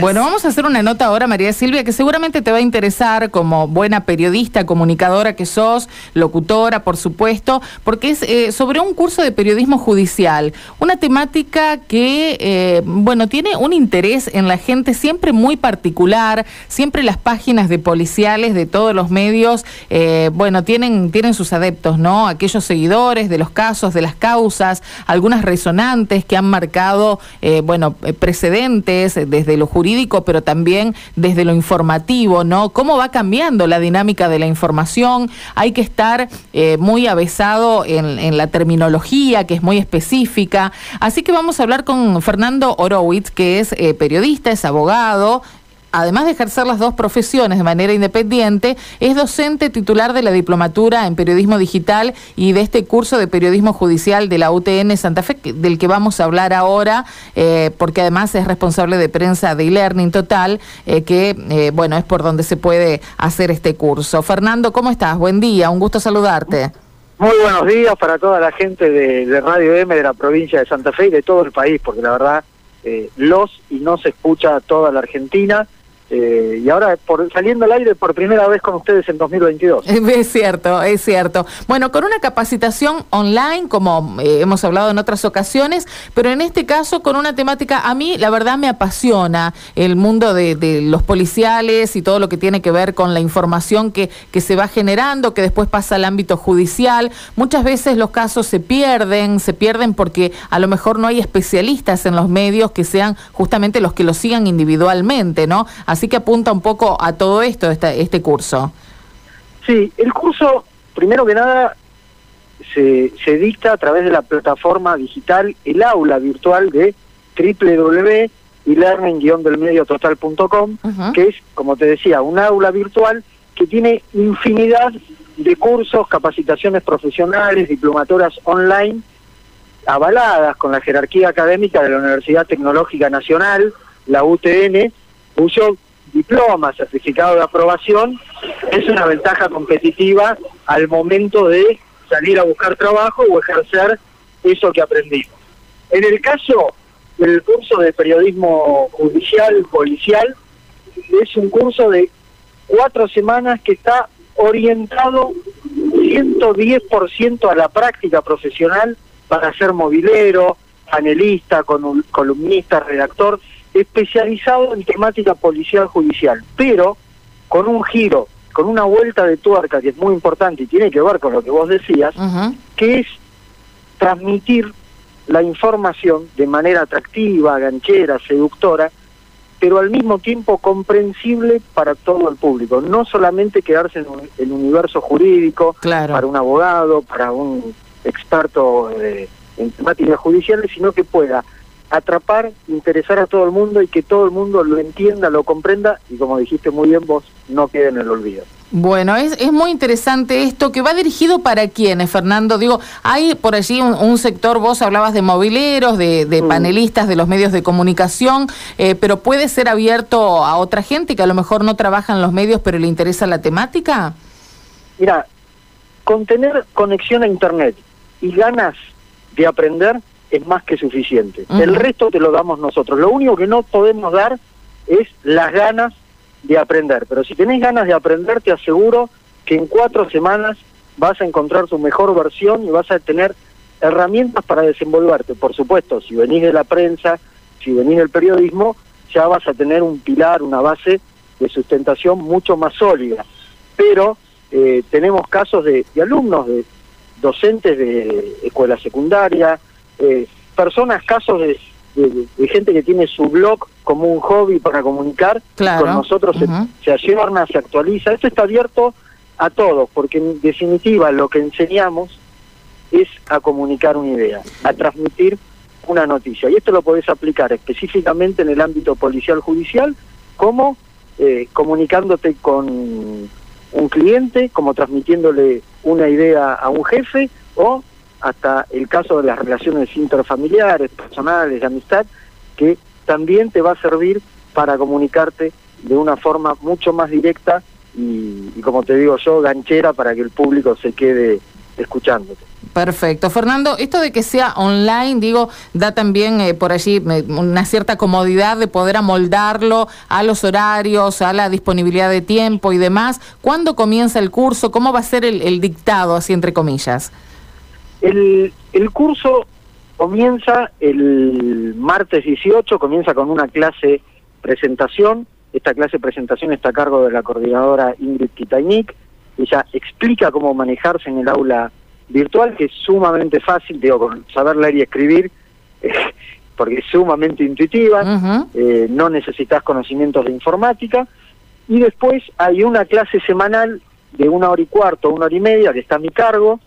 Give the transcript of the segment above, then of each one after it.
Bueno, vamos a hacer una nota ahora, María Silvia, que seguramente te va a interesar como buena periodista, comunicadora que sos, locutora, por supuesto, porque es eh, sobre un curso de periodismo judicial, una temática que, eh, bueno, tiene un interés en la gente siempre muy particular, siempre las páginas de policiales de todos los medios, eh, bueno, tienen, tienen sus adeptos, ¿no? Aquellos seguidores de los casos, de las causas, algunas resonantes que han marcado, bueno, precedentes desde lo jurídico pero también desde lo informativo, ¿no? ¿Cómo va cambiando la dinámica de la información? Hay que estar eh, muy avesado en, la terminología, que es muy específica. Así que vamos a hablar con Fernando Horowitz, que es eh, periodista, es abogado, además de ejercer las dos profesiones de manera independiente, es docente titular de la diplomatura en periodismo digital y de este curso de periodismo judicial de la UTN Santa Fe, del que vamos a hablar ahora, eh, porque además es responsable de prensa de e-learning total, eh, que eh, bueno, es por donde se puede hacer este curso. Fernando, ¿cómo estás? Buen día, un gusto saludarte. Muy buenos días para toda la gente de, Radio M de la provincia de Santa Fe y de todo el país, porque la verdad los y no se escucha toda la Argentina eh, y ahora saliendo al aire por primera vez con ustedes en 2022. Es cierto, es cierto. Bueno, con una capacitación online, como eh, hemos hablado en otras ocasiones, pero en este caso con una temática, a mí la verdad me apasiona el mundo de, los policiales y todo lo que tiene que ver con la información que, que se va generando, que después pasa al ámbito judicial. Muchas veces los casos se pierden, se pierden porque a lo mejor no hay especialistas en los medios que sean justamente los que lo sigan individualmente, ¿no? Así que apunta un poco a todo esto, este, este curso. Sí, el curso, primero que nada, se, se dicta a través de la plataforma digital, el aula virtual de www.elearning-delmediototal.com, que es, como te decía, un aula virtual que tiene infinidad de cursos, capacitaciones profesionales, diplomaturas online, avaladas con la jerarquía académica de la Universidad Tecnológica Nacional, la UTN, cuyo diploma, certificado de aprobación, es una ventaja competitiva al momento de salir a buscar trabajo o ejercer eso que aprendimos. En el caso del curso de periodismo judicial, policial, es un curso de cuatro semanas que está orientado 110% a la práctica profesional para ser movilero, panelista, columnista, redactor, especializado en temática policial judicial, pero con un giro, con una vuelta de tuerca que es muy importante y tiene que ver con lo que vos decías, que es transmitir la información de manera atractiva, ganchera, seductora, pero al mismo tiempo comprensible para todo el público. No solamente quedarse en el universo jurídico, para un abogado, para un experto eh, en temáticas judiciales, sino que pueda atrapar, interesar a todo el mundo y que todo el mundo lo entienda, lo comprenda y como dijiste muy bien vos, no quede en el olvido. Bueno, es, es muy interesante esto que va dirigido para quiénes, Fernando. Digo, hay por allí un, sector, vos hablabas de mobileros, de, mm. panelistas de los medios de comunicación, eh, pero puede ser abierto a otra gente que a lo mejor no trabaja en los medios pero le interesa la temática. Mira, con tener conexión a Internet y ganas de aprender, es más que suficiente. El resto te lo damos nosotros. Lo único que no podemos dar es las ganas de aprender. Pero si tenés ganas de aprender, te aseguro que en cuatro semanas vas a encontrar tu mejor versión y vas a tener herramientas para desenvolverte. Por supuesto, si venís de la prensa, si venís del periodismo, ya vas a tener un pilar, una base de sustentación mucho más sólida. Pero eh, tenemos casos de alumnos, de docentes de escuela secundaria, eh, personas, casos de, gente que tiene su blog como un hobby para comunicar, con nosotros se, se se actualiza. Esto está abierto a todos, porque en definitiva lo que enseñamos es a comunicar una idea, a transmitir una noticia. Y esto lo podés aplicar específicamente en el ámbito policial judicial, como eh, comunicándote con un cliente, como transmitiéndole una idea a un jefe o hasta el caso de las relaciones interfamiliares, personales, de amistad, que también te va a servir para comunicarte de una forma mucho más directa y, como te digo yo, ganchera para que el público se quede escuchándote. Perfecto. Fernando, esto de que sea online, digo, da también eh, por allí una cierta comodidad de poder amoldarlo a los horarios, a la disponibilidad de tiempo y demás. ¿Cuándo comienza el curso? ¿Cómo va a ser el, dictado, así entre comillas? El, el curso comienza el martes 18, comienza con una clase presentación. Esta clase presentación está a cargo de la coordinadora Ingrid Kitainik. Ella explica cómo manejarse en el aula virtual, que es sumamente fácil, digo, con saber leer y escribir, porque es sumamente intuitiva, eh, no necesitas conocimientos de informática. Y después hay una clase semanal de una hora y cuarto, una hora y media, que está a mi cargo,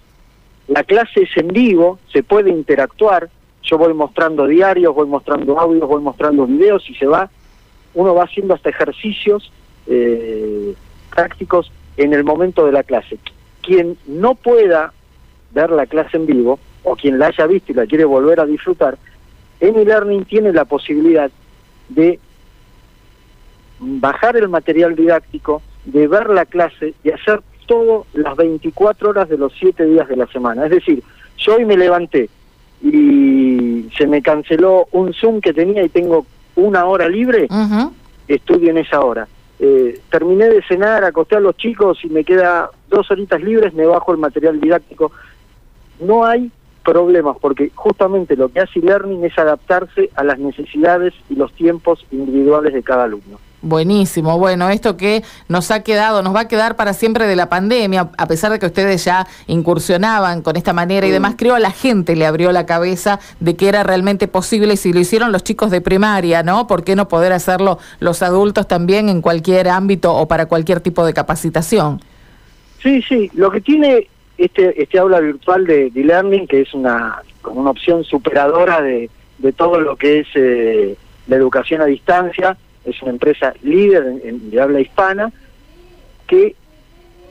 la clase es en vivo, se puede interactuar, yo voy mostrando diarios, voy mostrando audios, voy mostrando videos y se va, uno va haciendo hasta ejercicios eh, prácticos en el momento de la clase. Quien no pueda ver la clase en vivo, o quien la haya visto y la quiere volver a disfrutar, en e-learning tiene la posibilidad de bajar el material didáctico, de ver la clase y hacer todo las 24 horas de los 7 días de la semana. Es decir, yo hoy me levanté y se me canceló un Zoom que tenía y tengo una hora libre, estudio en esa hora. Eh, terminé de cenar, acosté a los chicos y me queda dos horitas libres, me bajo el material didáctico. No hay problemas, porque justamente lo que hace e-learning es adaptarse a las necesidades y los tiempos individuales de cada alumno. Buenísimo, bueno, esto que nos ha quedado, nos va a quedar para siempre de la pandemia, a pesar de que ustedes ya incursionaban con esta manera y demás, creo a la gente le abrió la cabeza de que era realmente posible y si lo hicieron los chicos de primaria, ¿no? ¿Por qué no poder hacerlo los adultos también en cualquier ámbito o para cualquier tipo de capacitación? Sí, sí, lo que tiene este, este aula virtual de, e-learning, que es una, como una opción superadora de, de todo lo que es eh, la educación a distancia, es una empresa líder de habla hispana, que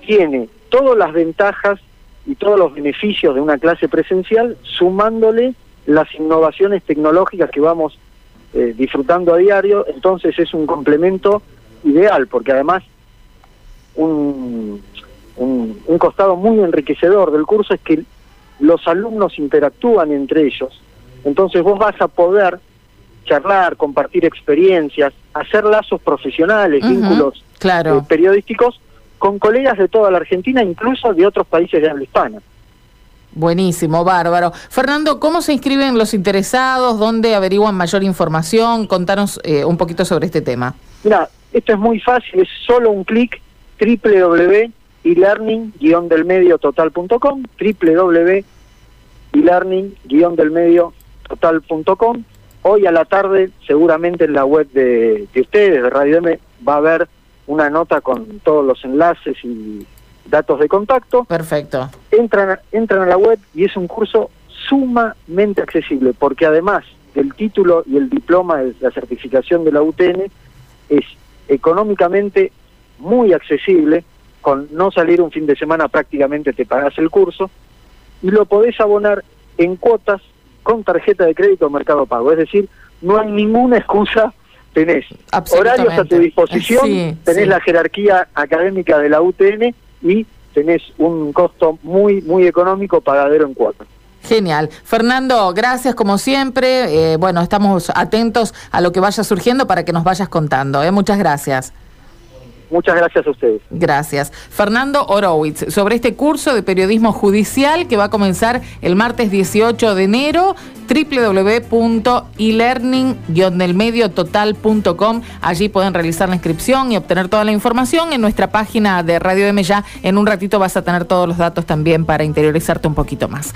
tiene todas las ventajas y todos los beneficios de una clase presencial, sumándole las innovaciones tecnológicas que vamos eh, disfrutando a diario, entonces es un complemento ideal, porque además un, un, costado muy enriquecedor del curso es que los alumnos interactúan entre ellos. Entonces vos vas a poder charlar, compartir experiencias, hacer lazos profesionales, vínculos claro. Eh, periodísticos con colegas de toda la Argentina, incluso de otros países de habla hispana. Buenísimo, bárbaro. Fernando, ¿cómo se inscriben los interesados? ¿Dónde averiguan mayor información? Contanos eh, un poquito sobre este tema. Mira, esto es muy fácil, es solo un clic www e-learning-delmediototal.com, www.elearning-delmediototal.com. Hoy a la tarde, seguramente en la web de, ustedes, de Radio M, va a haber una nota con todos los enlaces y datos de contacto. Perfecto. Entran, entran a la web y es un curso sumamente accesible, porque además del título y el diploma de la certificación de la UTN, es económicamente muy accesible, con no salir un fin de semana prácticamente te pagas el curso y lo podés abonar en cuotas con tarjeta de crédito o mercado pago. Es decir, no hay ninguna excusa, tenés horarios a tu disposición, tenés la jerarquía académica de la UTN y tenés un costo muy, muy económico pagadero en cuotas. Genial. Fernando, gracias como siempre. Eh, bueno, estamos atentos a lo que vaya surgiendo para que nos vayas contando. ¿eh? Muchas gracias. Muchas gracias a ustedes. Gracias. Fernando Horowitz, sobre este curso de periodismo judicial que va a comenzar el martes 18 de enero, www.elearning-delmediototal.com. Allí pueden realizar la inscripción y obtener toda la información. En nuestra página de Radio M ya en un ratito vas a tener todos los datos también para interiorizarte un poquito más.